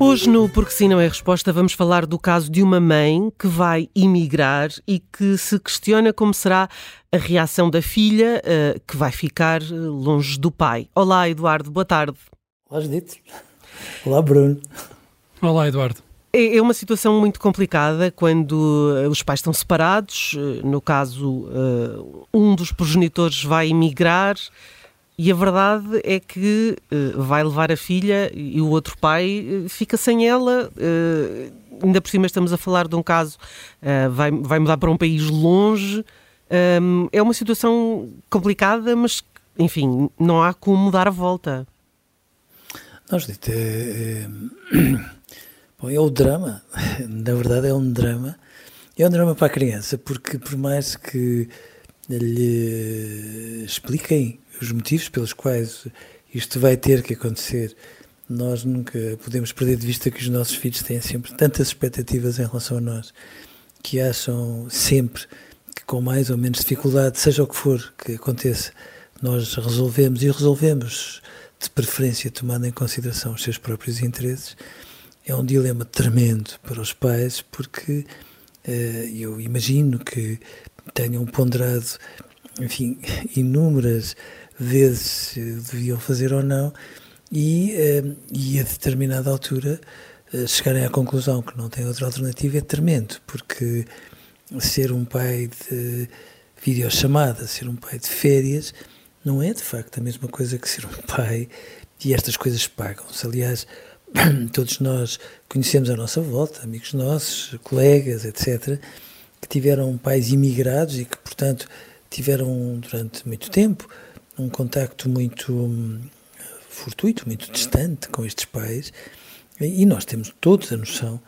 Hoje no Porque Sim Não é Resposta vamos falar do caso de uma mãe que vai emigrar e que se questiona como será a reação da filha uh, que vai ficar eh, longe do pai. Olá Eduardo, boa tarde. Olá Judite. Olá Bruno. Olá Eduardo. É, é uma situação muito complicada quando eh, os pais estão separados, no caso um dos progenitores vai emigrar e a verdade é que uh, vai levar a filha e o outro pai uh, fica sem ela. Uh, ainda por cima estamos a falar de um caso, vai, vai mudar para um país longe. Um, é uma situação complicada, mas enfim, não há como dar a volta. Não, Judite, é, é, é o drama. Na verdade, é um drama. É um drama para a criança, porque por mais que lhe expliquem os motivos pelos quais isto vai ter que acontecer, nós nunca podemos perder de vista que os nossos filhos têm sempre tantas expectativas em relação a nós, que acham sempre que com mais ou menos dificuldade, seja o que for que aconteça, nós resolvemos e resolvemos, de preferência tomando em consideração os seus próprios interesses. É um dilema tremendo para os pais, porque uh, eu imagino que tenham ponderado, enfim, inúmeras vezes deviam fazer ou não, e, eh, e a determinada altura eh, chegarem à conclusão que não tem outra alternativa é tremendo, porque ser um pai de videochamada, ser um pai de férias, não é de facto a mesma coisa que ser um pai e estas coisas pagam-se. Aliás, todos nós conhecemos à nossa volta, amigos nossos, colegas, etc., que tiveram pais imigrados e que, portanto, tiveram durante muito tempo um contacto muito hum, fortuito, muito distante com estes pais, e nós temos todos a noção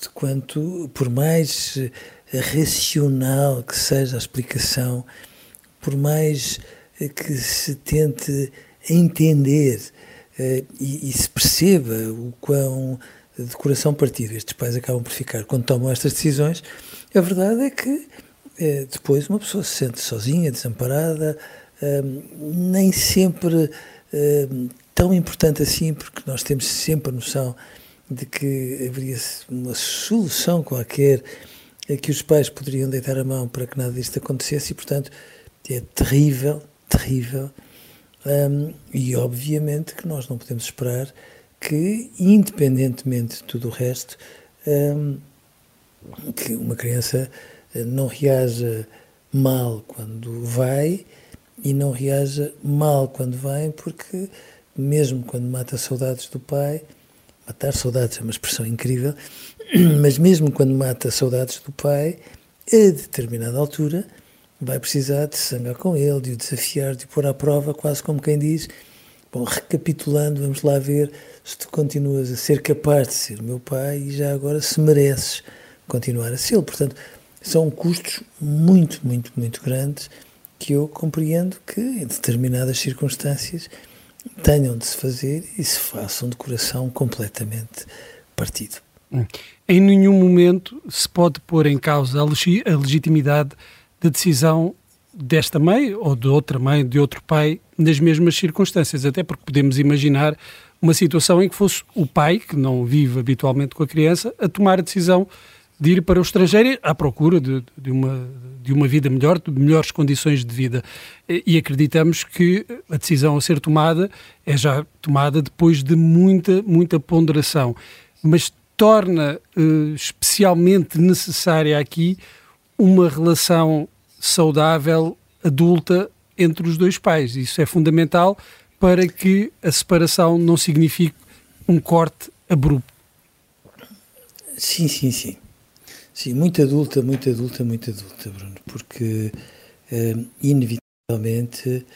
de quanto, por mais eh, racional que seja a explicação, por mais eh, que se tente entender uh, e, e, se perceba o quão de coração partido estes pais acabam por ficar quando tomam estas decisões, a verdade é que uh, depois uma pessoa se sente sozinha, desamparada, nem sempre tão importante assim, porque nós temos sempre a noção de que haveria uma solução qualquer que os pais poderiam deitar a mão para que nada disto acontecesse e, portanto, é terrível, terrível. Um, e obviamente que nós não podemos esperar que, independentemente de tudo o resto, um, que uma criança eh, não reaja mal quando vai e não reaja mal quando vem, porque mesmo quando mata saudades do pai, matar saudades é uma expressão incrível, mas mesmo quando mata saudades do pai, a determinada altura vai precisar de sangar com ele, de o desafiar, de o pôr à prova, quase como quem diz: Bom, recapitulando, vamos lá ver se tu continuas a ser capaz de ser meu pai e já agora se mereces continuar a ser. Portanto, são custos muito, muito, muito grandes que eu compreendo que, em determinadas circunstâncias, tenham de se fazer e se façam de coração completamente partido. Hum. Em nenhum momento se pode pôr em causa a, legitimidade da decisão desta mãe ou de outra mãe, de outro pai, nas mesmas circunstâncias, até porque podemos imaginar uma situação em que fosse o pai, que não vive habitualmente com a criança, a tomar a decisão de ir para o estrangeiro à procura de, de, uma, de uma vida melhor, de melhores condições de vida. E acreditamos que a decisão a ser tomada é já tomada depois de muita, muita ponderação. Mas torna uh, especialmente necessária aqui uma relação saudável, adulta, entre os dois pais. Isso é fundamental para que a separação não signifique um corte abrupto. Sim, sim, sim. Sim, muito adulta, muito adulta, muito adulta, Bruno, porque uh, inevitavelmente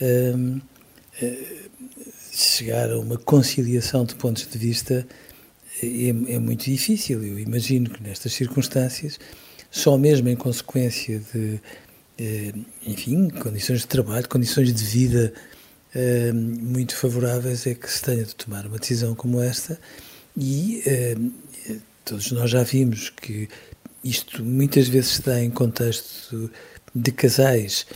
uh, uh, chegar a uma conciliação de pontos de vista é, é, muito difícil. Eu imagino que nestas circunstâncias, só mesmo em consequência de, enfim, condições de trabalho, condições de vida muito favoráveis, é que se tenha de tomar uma decisão como esta e todos nós já vimos que isto muitas vezes se dá em contexto de casais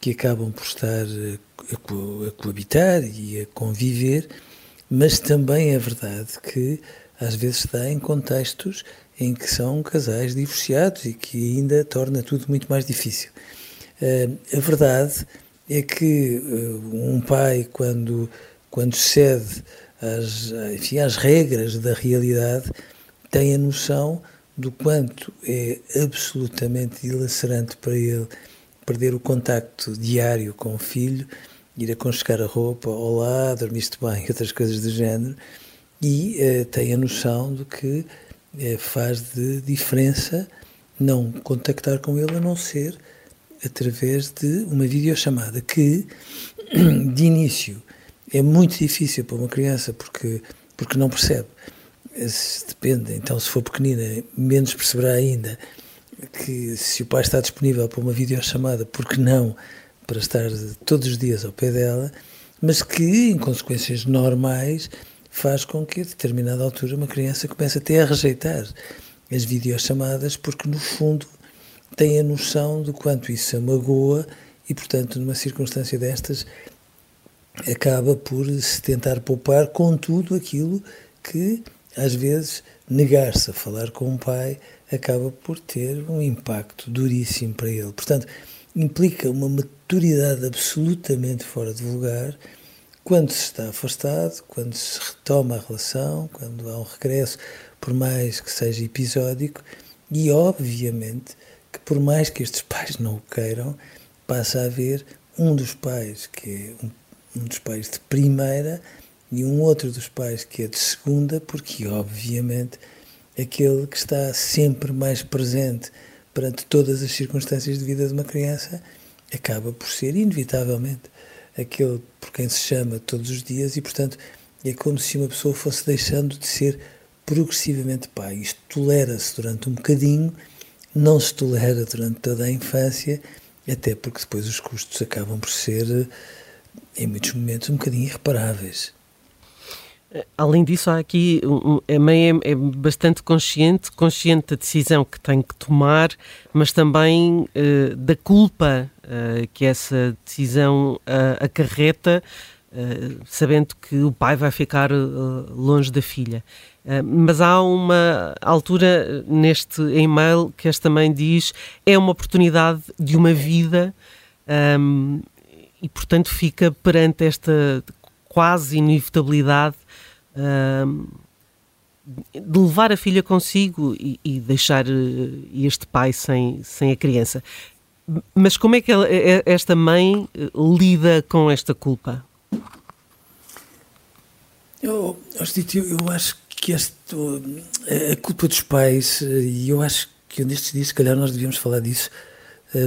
que acabam por estar a, co a coabitar e a conviver, mas também é verdade que às vezes se dá em contextos em que são casais divorciados e que ainda torna tudo muito mais difícil. Uh, a verdade é que uh, um pai, quando, quando cede às, enfim, às regras da realidade, tem a noção do quanto é absolutamente dilacerante para ele perder o contacto diário com o filho, ir aconchegar a roupa, olá, dormiste bem, outras coisas do género, e uh, tem a noção de que uh, faz de diferença não contactar com ele a não ser através de uma videochamada que, de início, é muito difícil para uma criança porque, porque não percebe depende, então se for pequenina, menos perceberá ainda que se o pai está disponível para uma videochamada, porque não para estar todos os dias ao pé dela, mas que, em consequências normais, faz com que a determinada altura uma criança comece até a rejeitar as videochamadas, porque no fundo tem a noção do quanto isso a magoa e, portanto, numa circunstância destas, acaba por se tentar poupar com tudo aquilo que às vezes, negar-se a falar com um pai acaba por ter um impacto duríssimo para ele. Portanto, implica uma maturidade absolutamente fora de lugar quando se está afastado, quando se retoma a relação, quando há um regresso, por mais que seja episódico, e obviamente que por mais que estes pais não o queiram, passa a haver um dos pais que é um, um dos pais de primeira e um outro dos pais que é de segunda, porque obviamente aquele que está sempre mais presente perante todas as circunstâncias de vida de uma criança acaba por ser inevitavelmente aquele por quem se chama todos os dias e portanto é como se uma pessoa fosse deixando de ser progressivamente pai. Isto tolera-se durante um bocadinho, não se tolera durante toda a infância, até porque depois os custos acabam por ser, em muitos momentos, um bocadinho irreparáveis. Além disso, há aqui a mãe é, é, bastante consciente, consciente da decisão que tem que tomar, mas também uh, da culpa uh, que essa decisão uh, acarreta, sabendo que o pai vai ficar longe da filha. mas há uma altura neste e-mail que esta mãe diz é uma oportunidade de uma vida um, e, portanto, fica perante esta quase inevitabilidade de levar a filha consigo e, e, deixar eh, este pai sem, sem a criança. Mas como é que ela, esta mãe eh, lida com esta culpa? Eu, eu, eu acho que este, a culpa dos pais, eh, e eu acho que nestes dias, se calhar, nós devíamos falar disso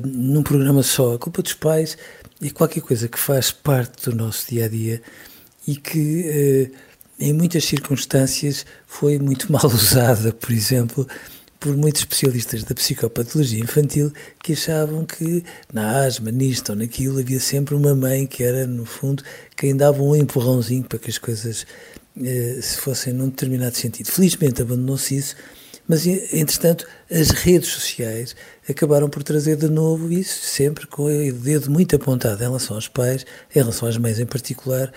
num programa só. A culpa dos pais é qualquer coisa que faz parte do nosso dia a dia e que. Uh, em muitas circunstâncias foi muito mal usada, por exemplo, por muitos especialistas da psicopatologia infantil que achavam que na asma, nisto ou naquilo, havia sempre uma mãe que era, no fundo, quem dava um empurrãozinho para que as coisas eh, se fossem num determinado sentido. Felizmente abandonou-se isso, mas entretanto as redes sociais acabaram por trazer de novo isso, sempre com o dedo muito apontado em relação aos pais, em relação às mães em particular,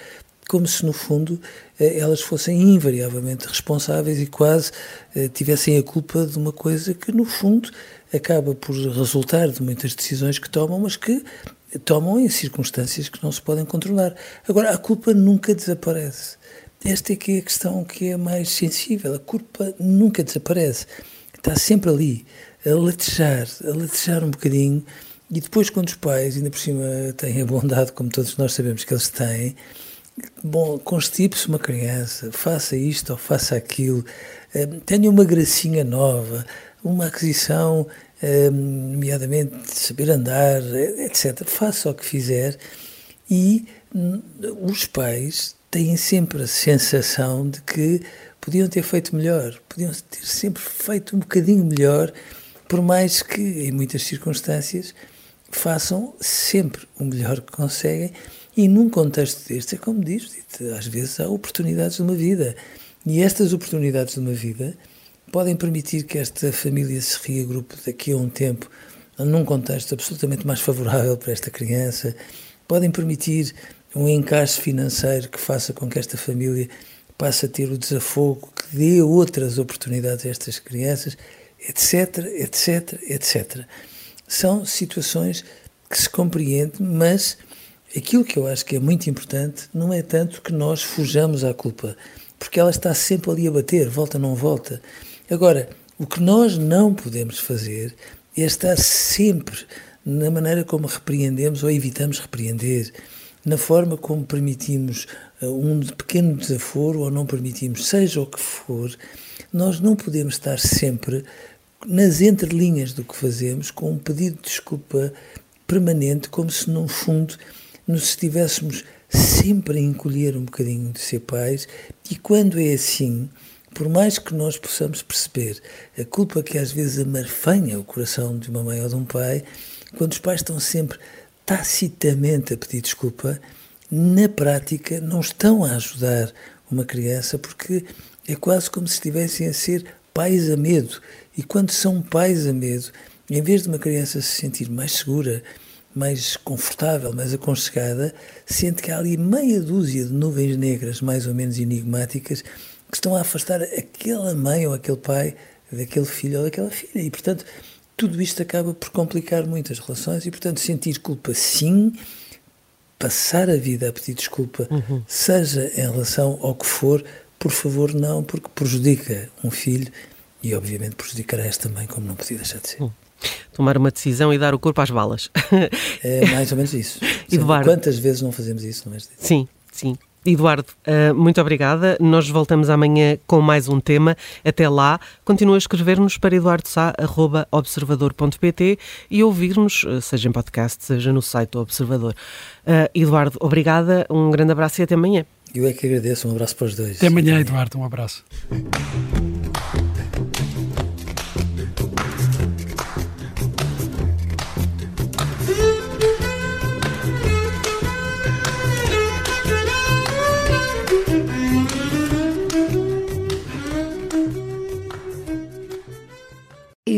como se no fundo eh, elas fossem invariavelmente responsáveis e quase eh, tivessem a culpa de uma coisa que no fundo acaba por resultar de muitas decisões que tomam, mas que tomam em circunstâncias que não se podem controlar. Agora, a culpa nunca desaparece. Esta é que é a questão que é mais sensível. A culpa nunca desaparece. Está sempre ali, a latejar, a latejar um bocadinho E depois, quando os pais, ainda por cima, têm a bondade, como todos nós sabemos que eles têm, bom, constipe-se uma criança, faça isto ou faça aquilo, eh, tenha uma gracinha nova, uma aquisição, eh, nomeadamente saber andar, etc. Faça o que fizer e hum, os pais têm sempre a sensação de que podiam ter feito melhor, podiam ter sempre feito um bocadinho melhor, por mais que, em muitas circunstâncias, façam sempre o melhor que conseguem. E num contexto deste, é como diz, às vezes há oportunidades de uma vida. E estas oportunidades de uma vida podem permitir que esta família se reagrupe daqui a um tempo num contexto absolutamente mais favorável para esta criança, podem permitir um encaixe financeiro que faça com que esta família passe a ter o desafogo, que dê outras oportunidades a estas crianças, etc, etc, etc. São situações que se compreendem, mas aquilo que eu acho que é muito importante não é tanto que nós fujamos à culpa, porque ela está sempre ali a bater, volta não volta. Agora, o que nós não podemos fazer é estar sempre na maneira como repreendemos ou evitamos repreender na forma como permitimos uh, um pequeno desaforo ou não permitimos, seja o que for, nós não podemos estar sempre nas entrelinhas do que fazemos com um pedido de desculpa permanente, como se, no fundo, nos estivéssemos sempre a encolher um bocadinho de ser pais, e quando é assim, por mais que nós possamos perceber a culpa que às vezes amarfanha o coração de uma mãe ou de um pai, quando os pais estão sempre tacitamente a pedir desculpa, na prática não estão a ajudar uma criança porque é quase como se estivessem a ser pais a medo. E quando são pais a medo, em vez de uma criança se sentir mais segura, mais confortável, mais aconchegada, sente que há ali meia dúzia de nuvens negras mais ou menos enigmáticas que estão a afastar aquela mãe ou aquele pai daquele filho ou daquela filha. E, portanto, tudo isto acaba por complicar muito as relações e, portanto, sentir culpa sim, passar a vida a pedir desculpa, uhum. seja em relação ao que for, por favor, não, porque prejudica um filho e, obviamente, prejudicará esta mãe, como não podia deixar de ser. Uhum. Tomar uma decisão e dar o corpo às balas. É mais ou menos isso. Eduardo. Quantas vezes não fazemos isso, não é? Sim, sim. Eduardo, uh, muito obrigada. Nós voltamos amanhã com mais um tema. Até lá, continua a escrever-nos para eduardosá.observador.pt e ouvir-nos, uh, seja em podcast, seja no site do Observador. Uh, Eduardo, obrigada, um grande abraço e até amanhã. Eu é que agradeço, um abraço para os dois. Até amanhã, Eduardo, um abraço.